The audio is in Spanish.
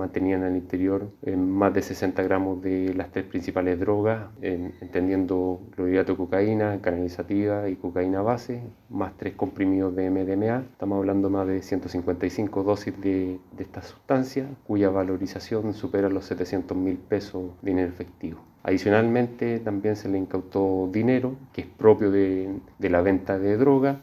mantenían al interior más de 60 gramos de las tres principales drogas, entendiendo clorhidrato de cocaína, canalizativa y cocaína base, más tres comprimidos de MDMA. Estamos hablando más de 155 dosis de, de esta sustancia, cuya valorización supera los 700 mil pesos de dinero efectivo. Adicionalmente, también se le incautó dinero, que es propio de, de la venta de droga,